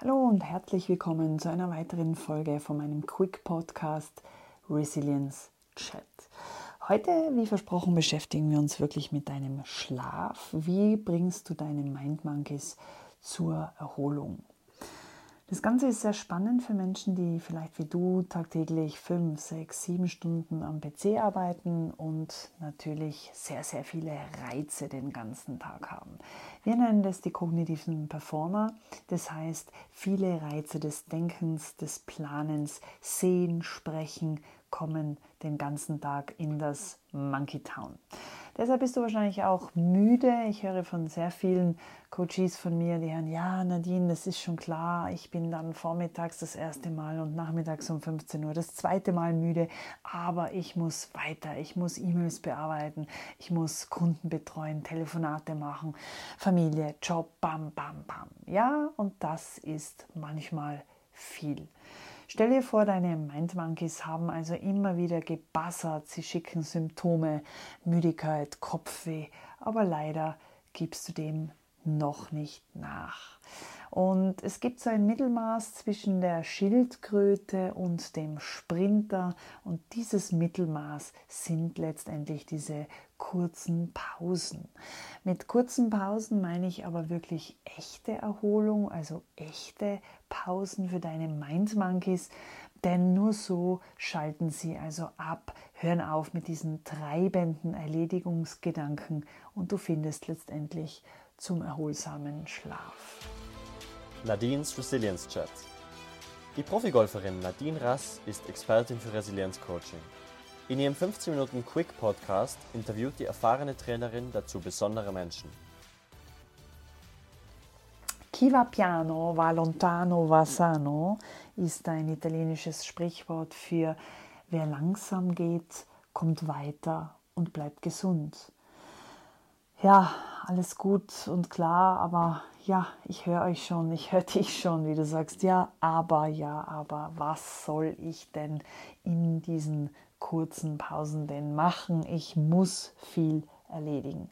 Hallo und herzlich willkommen zu einer weiteren Folge von meinem Quick Podcast Resilience Chat. Heute, wie versprochen, beschäftigen wir uns wirklich mit deinem Schlaf. Wie bringst du deine Mind Monkeys zur Erholung? Das Ganze ist sehr spannend für Menschen, die vielleicht wie du tagtäglich fünf, sechs, sieben Stunden am PC arbeiten und natürlich sehr, sehr viele Reize den ganzen Tag haben. Wir nennen das die kognitiven Performer, das heißt viele Reize des Denkens, des Planens, Sehen, Sprechen kommen den ganzen Tag in das Monkey Town. Deshalb bist du wahrscheinlich auch müde. Ich höre von sehr vielen Coaches von mir, die hören, ja, Nadine, das ist schon klar, ich bin dann vormittags das erste Mal und nachmittags um 15 Uhr das zweite Mal müde, aber ich muss weiter, ich muss E-Mails bearbeiten, ich muss Kunden betreuen, Telefonate machen, Familie, Job, bam, bam, bam. Ja, und das ist manchmal viel. Stell dir vor, deine Mindmonkeys haben also immer wieder gebassert, sie schicken Symptome, Müdigkeit, Kopfweh, aber leider gibst du dem noch nicht nach. Und es gibt so ein Mittelmaß zwischen der Schildkröte und dem Sprinter und dieses Mittelmaß sind letztendlich diese kurzen Pausen. Mit kurzen Pausen meine ich aber wirklich echte Erholung, also echte Pausen für deine Mind Monkeys, denn nur so schalten sie also ab, hören auf mit diesen treibenden Erledigungsgedanken und du findest letztendlich zum erholsamen Schlaf. Nadines Resilience Chat. Die Profigolferin Nadine Rass ist Expertin für Resilienzcoaching. In ihrem 15 Minuten Quick Podcast interviewt die erfahrene Trainerin dazu besondere Menschen. Chi va piano va lontano va sano ist ein italienisches Sprichwort für wer langsam geht, kommt weiter und bleibt gesund. Ja, alles gut und klar, aber ja, ich höre euch schon, ich höre dich schon, wie du sagst, ja, aber, ja, aber, was soll ich denn in diesen kurzen Pausen denn machen? Ich muss viel erledigen.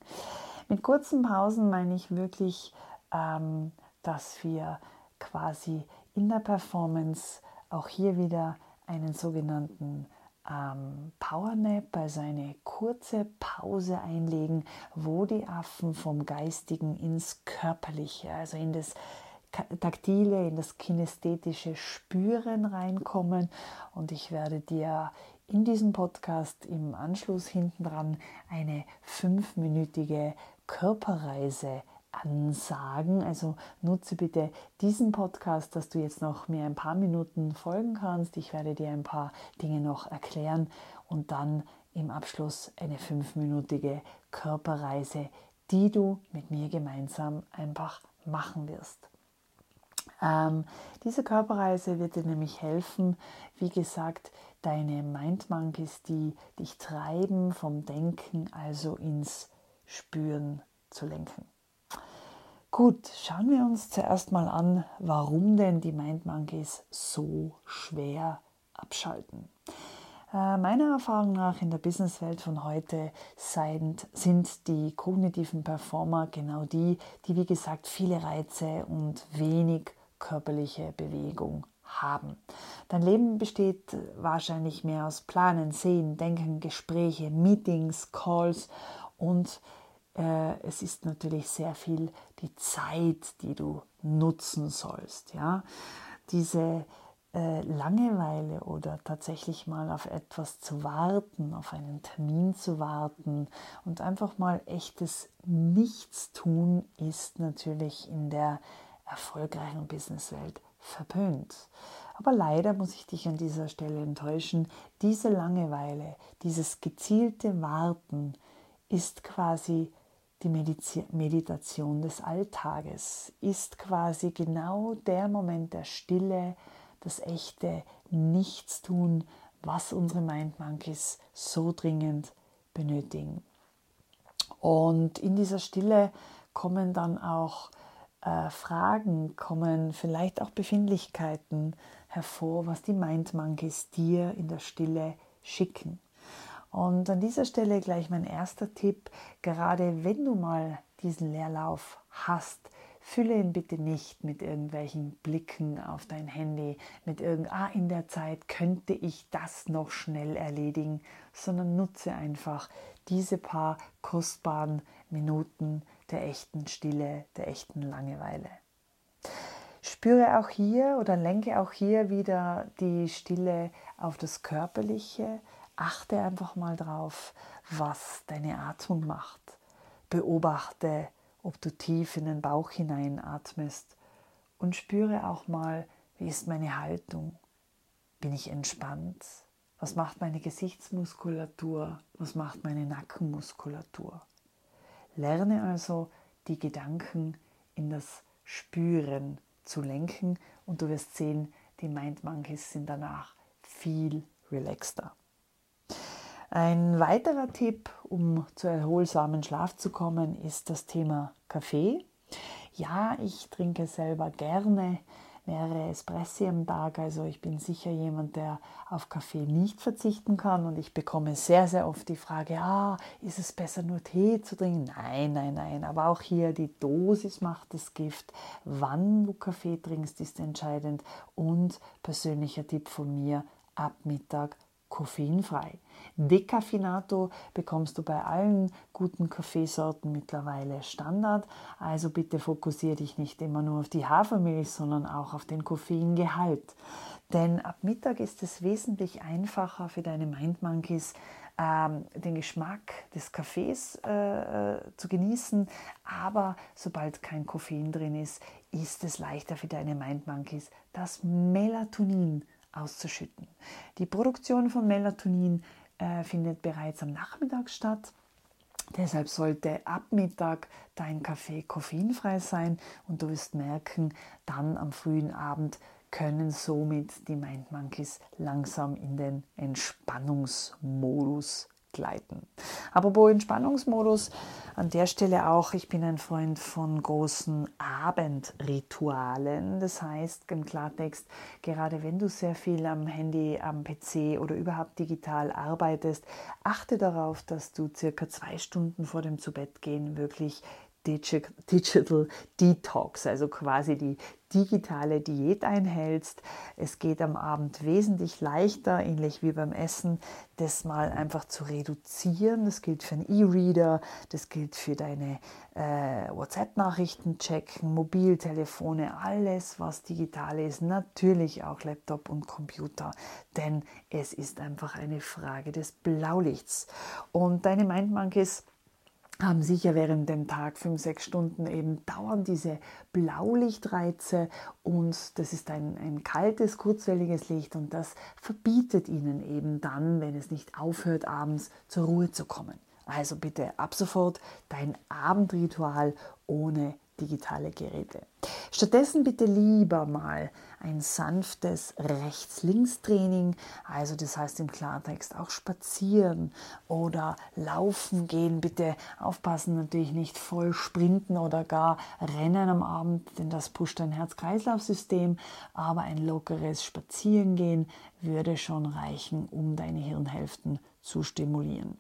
Mit kurzen Pausen meine ich wirklich, ähm, dass wir quasi in der Performance auch hier wieder einen sogenannten ähm, Powernap, also eine kurze Pause einlegen, wo die Affen vom Geistigen ins Körperliche, also in das Taktile, in das kinästhetische Spüren reinkommen. Und ich werde dir in diesem Podcast im Anschluss hinten dran eine fünfminütige Körperreise ansagen. Also nutze bitte diesen Podcast, dass du jetzt noch mir ein paar Minuten folgen kannst. Ich werde dir ein paar Dinge noch erklären und dann im Abschluss eine fünfminütige Körperreise, die du mit mir gemeinsam einfach machen wirst. Ähm, diese Körperreise wird dir nämlich helfen, wie gesagt, deine Mind Monkeys, die dich treiben, vom Denken also ins Spüren zu lenken. Gut, schauen wir uns zuerst mal an, warum denn die Mind Monkeys so schwer abschalten. Äh, meiner Erfahrung nach in der Businesswelt von heute sind, sind die kognitiven Performer genau die, die wie gesagt viele Reize und wenig körperliche Bewegung haben. Dein Leben besteht wahrscheinlich mehr aus Planen, Sehen, Denken, Gespräche, Meetings, Calls und es ist natürlich sehr viel die Zeit, die du nutzen sollst. Ja? Diese äh, Langeweile oder tatsächlich mal auf etwas zu warten, auf einen Termin zu warten und einfach mal echtes Nichtstun ist natürlich in der erfolgreichen Businesswelt verpönt. Aber leider muss ich dich an dieser Stelle enttäuschen, diese Langeweile, dieses gezielte Warten ist quasi die Meditation des Alltages ist quasi genau der Moment der Stille, das echte Nichtstun, was unsere Mind Monkeys so dringend benötigen. Und in dieser Stille kommen dann auch äh, Fragen, kommen vielleicht auch Befindlichkeiten hervor, was die Mind Monkeys dir in der Stille schicken. Und an dieser Stelle gleich mein erster Tipp, gerade wenn du mal diesen Leerlauf hast, Fülle ihn bitte nicht mit irgendwelchen Blicken auf dein Handy, mit irgend, ah, in der Zeit könnte ich das noch schnell erledigen, sondern nutze einfach diese paar kostbaren Minuten der echten Stille, der echten Langeweile. Spüre auch hier oder lenke auch hier wieder die Stille auf das Körperliche. Achte einfach mal drauf, was deine Atmung macht. Beobachte, ob du tief in den Bauch hineinatmest und spüre auch mal, wie ist meine Haltung? Bin ich entspannt? Was macht meine Gesichtsmuskulatur? Was macht meine Nackenmuskulatur? Lerne also die Gedanken in das Spüren zu lenken und du wirst sehen, die Mind Monkeys sind danach viel relaxter. Ein weiterer Tipp, um zu erholsamen Schlaf zu kommen, ist das Thema Kaffee. Ja, ich trinke selber gerne mehrere Espressi am Tag, also ich bin sicher jemand, der auf Kaffee nicht verzichten kann und ich bekomme sehr, sehr oft die Frage, ah, ist es besser nur Tee zu trinken? Nein, nein, nein, aber auch hier die Dosis macht das Gift. Wann du Kaffee trinkst, ist entscheidend und persönlicher Tipp von mir, ab Mittag koffeinfrei. Decaffeinato bekommst du bei allen guten Kaffeesorten mittlerweile Standard. Also bitte fokussiere dich nicht immer nur auf die Hafermilch, sondern auch auf den Koffeingehalt. Denn ab Mittag ist es wesentlich einfacher für deine Mind Monkeys, ähm, den Geschmack des Kaffees äh, äh, zu genießen. Aber sobald kein Koffein drin ist, ist es leichter für deine Mind Monkeys, das Melatonin auszuschütten. Die Produktion von Melatonin äh, findet bereits am Nachmittag statt. Deshalb sollte ab Mittag dein Kaffee koffeinfrei sein und du wirst merken, dann am frühen Abend können somit die Mind Monkeys langsam in den Entspannungsmodus gleiten. Apropos Entspannungsmodus, an der Stelle auch, ich bin ein Freund von großen Abendritualen. Das heißt im Klartext, gerade wenn du sehr viel am Handy, am PC oder überhaupt digital arbeitest, achte darauf, dass du circa zwei Stunden vor dem Zubettgehen wirklich Digital Detox, also quasi die digitale Diät einhältst. Es geht am Abend wesentlich leichter, ähnlich wie beim Essen, das mal einfach zu reduzieren. Das gilt für einen E-Reader, das gilt für deine äh, WhatsApp-Nachrichten checken, Mobiltelefone, alles, was digital ist, natürlich auch Laptop und Computer, denn es ist einfach eine Frage des Blaulichts. Und deine Mind Monkeys haben sicher während dem Tag fünf, sechs Stunden eben dauernd diese Blaulichtreize und das ist ein, ein kaltes, kurzwelliges Licht und das verbietet ihnen eben dann, wenn es nicht aufhört, abends zur Ruhe zu kommen. Also bitte ab sofort dein Abendritual ohne digitale Geräte. Stattdessen bitte lieber mal ein sanftes Rechts-Links-Training, also das heißt im Klartext auch spazieren oder laufen gehen. Bitte aufpassen, natürlich nicht voll sprinten oder gar rennen am Abend, denn das pusht dein Herz-Kreislauf-System, aber ein lockeres Spazierengehen würde schon reichen, um deine Hirnhälften zu stimulieren.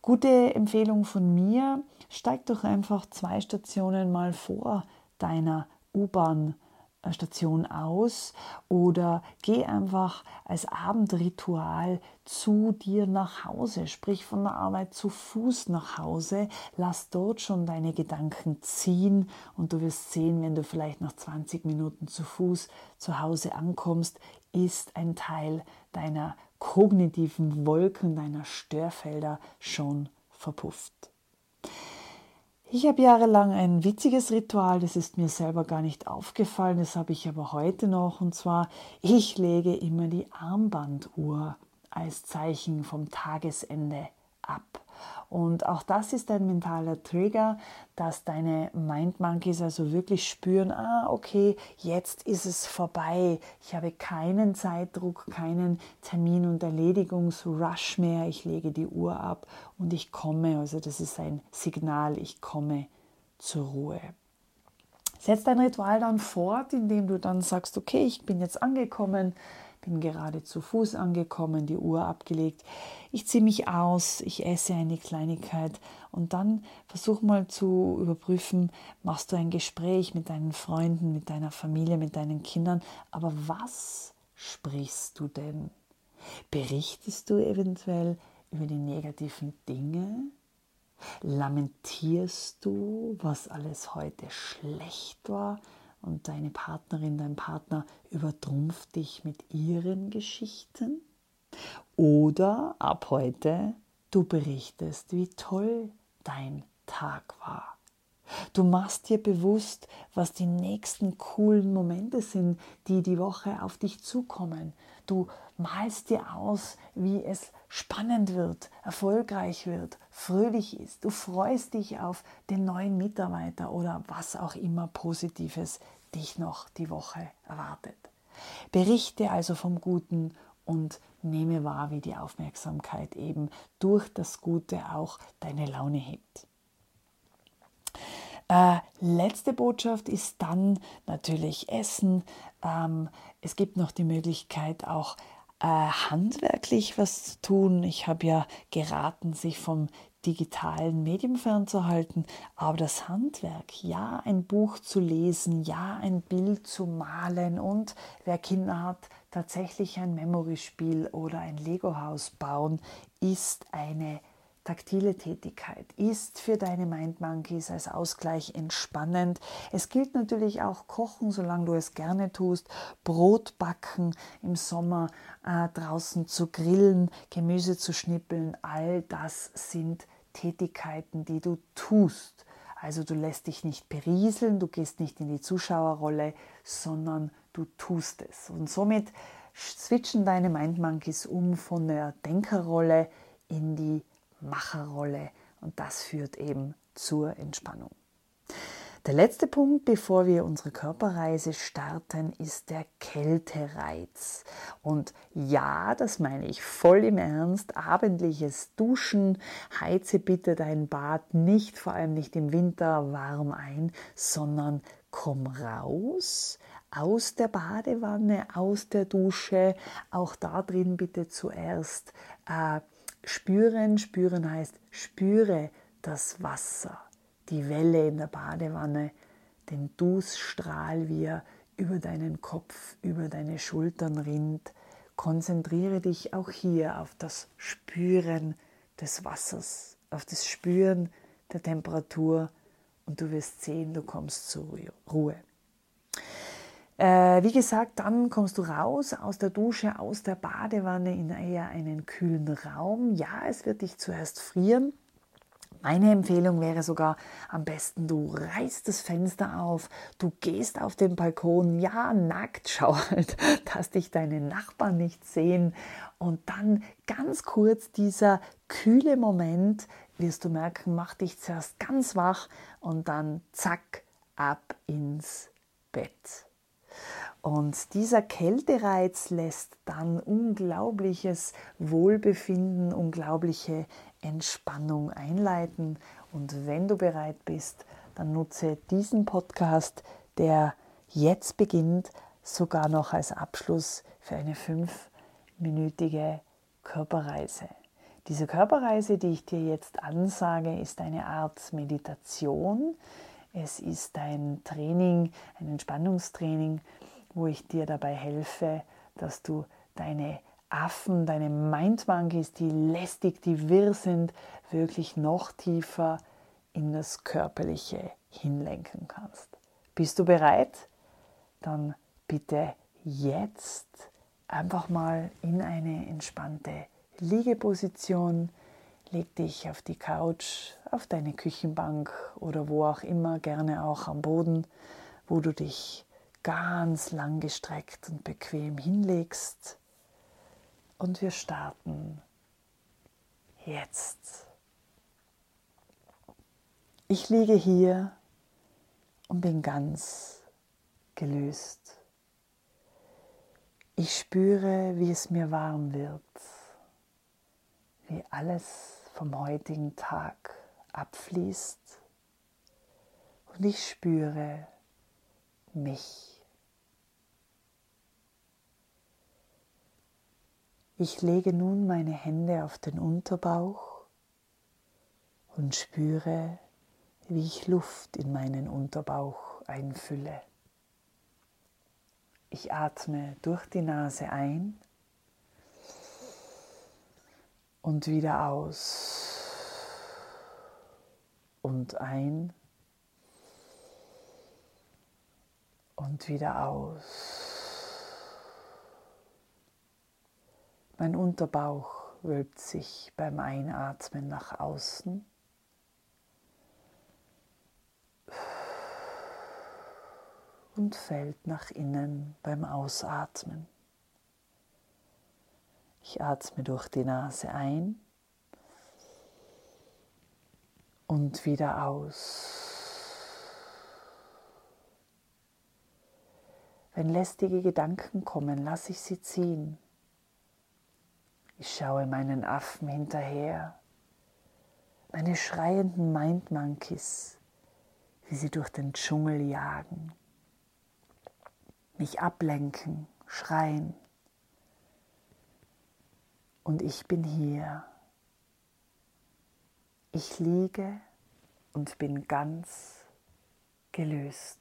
Gute Empfehlung von mir, steig doch einfach zwei Stationen mal vor deiner U-Bahn-Station aus oder geh einfach als Abendritual zu dir nach Hause, sprich von der Arbeit zu Fuß nach Hause, lass dort schon deine Gedanken ziehen und du wirst sehen, wenn du vielleicht nach 20 Minuten zu Fuß zu Hause ankommst, ist ein Teil deiner kognitiven Wolken deiner Störfelder schon verpufft. Ich habe jahrelang ein witziges Ritual, das ist mir selber gar nicht aufgefallen, das habe ich aber heute noch, und zwar, ich lege immer die Armbanduhr als Zeichen vom Tagesende ab. Und auch das ist ein mentaler Trigger, dass deine Mind Monkeys also wirklich spüren, ah, okay, jetzt ist es vorbei. Ich habe keinen Zeitdruck, keinen Termin- und Erledigungsrush mehr. Ich lege die Uhr ab und ich komme. Also das ist ein Signal, ich komme zur Ruhe. Setz dein Ritual dann fort, indem du dann sagst, okay, ich bin jetzt angekommen, bin gerade zu Fuß angekommen, die Uhr abgelegt. Ich ziehe mich aus, ich esse eine Kleinigkeit und dann versuch mal zu überprüfen, machst du ein Gespräch mit deinen Freunden, mit deiner Familie, mit deinen Kindern, aber was sprichst du denn? Berichtest du eventuell über die negativen Dinge? Lamentierst du, was alles heute schlecht war und deine Partnerin, dein Partner übertrumpft dich mit ihren Geschichten? Oder ab heute du berichtest, wie toll dein Tag war. Du machst dir bewusst, was die nächsten coolen Momente sind, die die Woche auf dich zukommen. Du malst dir aus, wie es spannend wird, erfolgreich wird, fröhlich ist. Du freust dich auf den neuen Mitarbeiter oder was auch immer Positives dich noch die Woche erwartet. Berichte also vom Guten und nehme wahr, wie die Aufmerksamkeit eben durch das Gute auch deine Laune hebt. Äh, letzte Botschaft ist dann natürlich Essen. Ähm, es gibt noch die Möglichkeit, auch äh, handwerklich was zu tun. Ich habe ja geraten, sich vom digitalen Medium fernzuhalten, aber das Handwerk, ja, ein Buch zu lesen, ja, ein Bild zu malen und wer Kinder hat, tatsächlich ein Memory-Spiel oder ein Lego-Haus bauen, ist eine taktile Tätigkeit ist für deine Mind Monkeys als Ausgleich entspannend. Es gilt natürlich auch Kochen, solange du es gerne tust, Brot backen im Sommer, äh, draußen zu grillen, Gemüse zu schnippeln. All das sind Tätigkeiten, die du tust. Also du lässt dich nicht berieseln, du gehst nicht in die Zuschauerrolle, sondern du tust es. Und somit switchen deine Mind Monkeys um von der Denkerrolle in die Macherrolle und das führt eben zur Entspannung. Der letzte Punkt, bevor wir unsere Körperreise starten, ist der Kältereiz. Und ja, das meine ich voll im Ernst. Abendliches Duschen, heize bitte dein Bad nicht, vor allem nicht im Winter, warm ein, sondern komm raus aus der Badewanne, aus der Dusche. Auch da drin bitte zuerst äh, spüren. Spüren heißt, spüre das Wasser die Welle in der Badewanne, den Dußstrahl, wie er über deinen Kopf, über deine Schultern rinnt. Konzentriere dich auch hier auf das Spüren des Wassers, auf das Spüren der Temperatur und du wirst sehen, du kommst zur Ruhe. Äh, wie gesagt, dann kommst du raus aus der Dusche, aus der Badewanne in eher einen kühlen Raum. Ja, es wird dich zuerst frieren, meine Empfehlung wäre sogar am besten, du reißt das Fenster auf, du gehst auf den Balkon, ja, nackt, schau halt, dass dich deine Nachbarn nicht sehen und dann ganz kurz dieser kühle Moment, wirst du merken, macht dich zuerst ganz wach und dann zack, ab ins Bett. Und dieser Kältereiz lässt dann unglaubliches Wohlbefinden, unglaubliche Entspannung einleiten. Und wenn du bereit bist, dann nutze diesen Podcast, der jetzt beginnt, sogar noch als Abschluss für eine fünfminütige Körperreise. Diese Körperreise, die ich dir jetzt ansage, ist eine Art Meditation. Es ist ein Training, ein Entspannungstraining, wo ich dir dabei helfe, dass du deine Affen, deine Mindmonkeys, die lästig, die wirr sind, wirklich noch tiefer in das Körperliche hinlenken kannst. Bist du bereit? Dann bitte jetzt einfach mal in eine entspannte Liegeposition. Leg dich auf die Couch, auf deine Küchenbank oder wo auch immer, gerne auch am Boden, wo du dich ganz lang gestreckt und bequem hinlegst und wir starten jetzt. Ich liege hier und bin ganz gelöst. Ich spüre, wie es mir warm wird, wie alles vom heutigen Tag abfließt und ich spüre mich. Ich lege nun meine Hände auf den Unterbauch und spüre, wie ich Luft in meinen Unterbauch einfülle. Ich atme durch die Nase ein und wieder aus und ein und wieder aus. Mein Unterbauch wölbt sich beim Einatmen nach außen. Und fällt nach innen beim Ausatmen. Ich atme durch die Nase ein und wieder aus. Wenn lästige Gedanken kommen, lasse ich sie ziehen. Ich schaue meinen Affen hinterher, meine schreienden Mind Monkeys, wie sie durch den Dschungel jagen, mich ablenken, schreien. Und ich bin hier. Ich liege und bin ganz gelöst.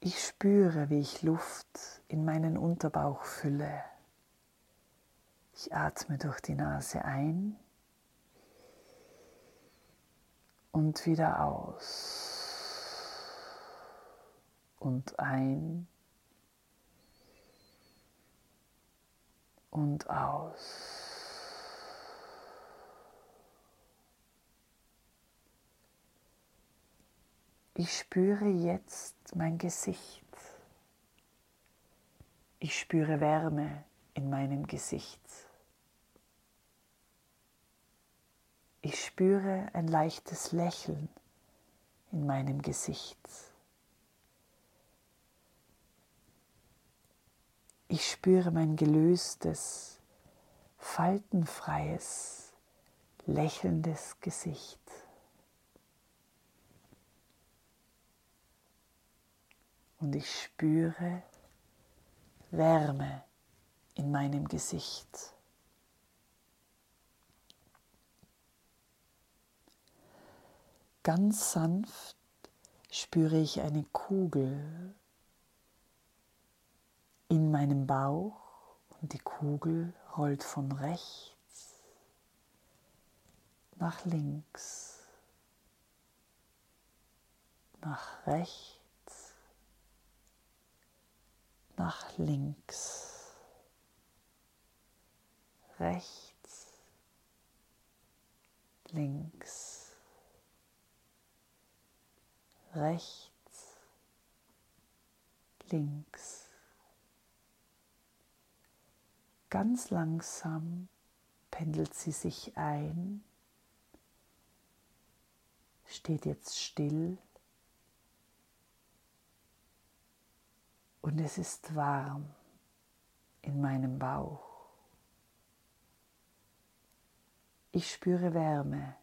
Ich spüre, wie ich Luft in meinen Unterbauch fülle. Ich atme durch die Nase ein und wieder aus und ein und aus. Ich spüre jetzt mein Gesicht. Ich spüre Wärme in meinem Gesicht. Ich spüre ein leichtes Lächeln in meinem Gesicht. Ich spüre mein gelöstes, faltenfreies, lächelndes Gesicht. und ich spüre Wärme in meinem Gesicht. Ganz sanft spüre ich eine Kugel in meinem Bauch und die Kugel rollt von rechts nach links, nach rechts nach links, rechts, links, rechts, links. Ganz langsam pendelt sie sich ein, steht jetzt still und es ist warm in meinem Bauch. Ich spüre Wärme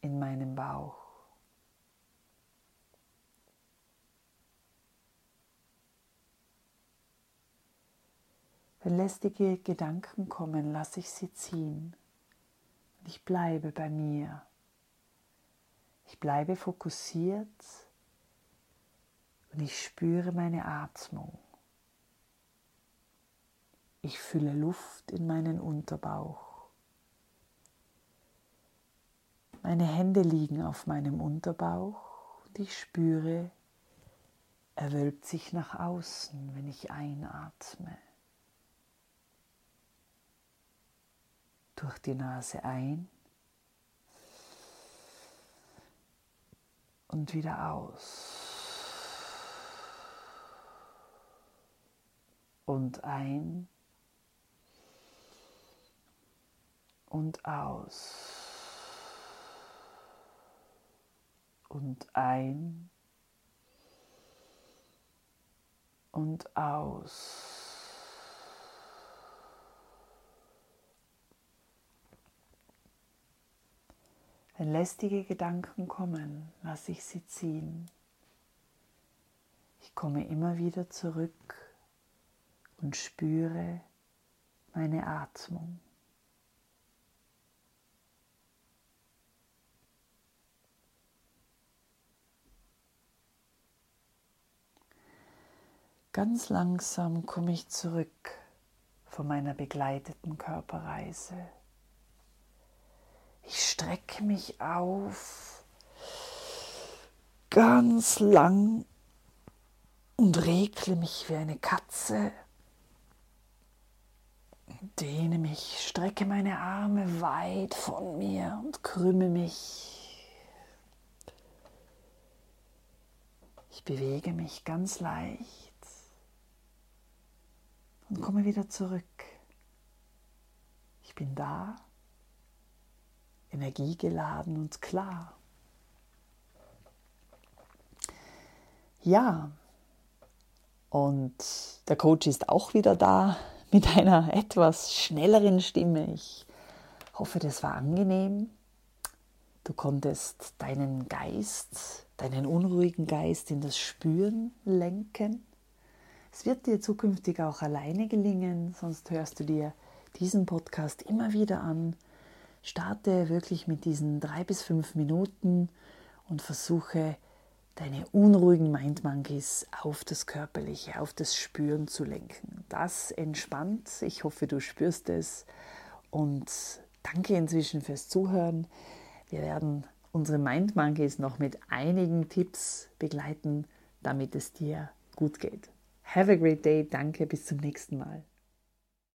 in meinem Bauch. Wenn lästige Gedanken kommen, lasse ich sie ziehen. Und ich bleibe bei mir. Ich bleibe fokussiert und ich spüre meine Atmung. Ich fühle Luft in meinen Unterbauch. Meine Hände liegen auf meinem Unterbauch und ich spüre, er wölbt sich nach außen, wenn ich einatme. Durch die Nase ein und wieder aus. und ein und aus und ein und aus. Wenn lästige Gedanken kommen, lasse ich sie ziehen. Ich komme immer wieder zurück und spüre meine Atmung. Ganz langsam komme ich zurück von meiner begleiteten Körperreise. Ich strecke mich auf, ganz lang und regle mich wie eine Katze. Dehne mich, strecke meine Arme weit von mir und krümme mich. Ich bewege mich ganz leicht und komme wieder zurück. Ich bin da, energiegeladen und klar. Ja, und der Coach ist auch wieder da mit einer etwas schnelleren Stimme. Ich hoffe, das war angenehm. Du konntest deinen Geist, deinen unruhigen Geist in das Spüren lenken. Es wird dir zukünftig auch alleine gelingen, sonst hörst du dir diesen Podcast immer wieder an. Starte wirklich mit diesen drei bis fünf Minuten und versuche deine unruhigen Mindmonkeys auf das Körperliche, auf das Spüren zu lenken. Das entspannt. Ich hoffe, du spürst es. Und danke inzwischen fürs Zuhören. Wir werden unsere Mindmonkeys noch mit einigen Tipps begleiten, damit es dir gut geht. Have a great day. Danke. Bis zum nächsten Mal.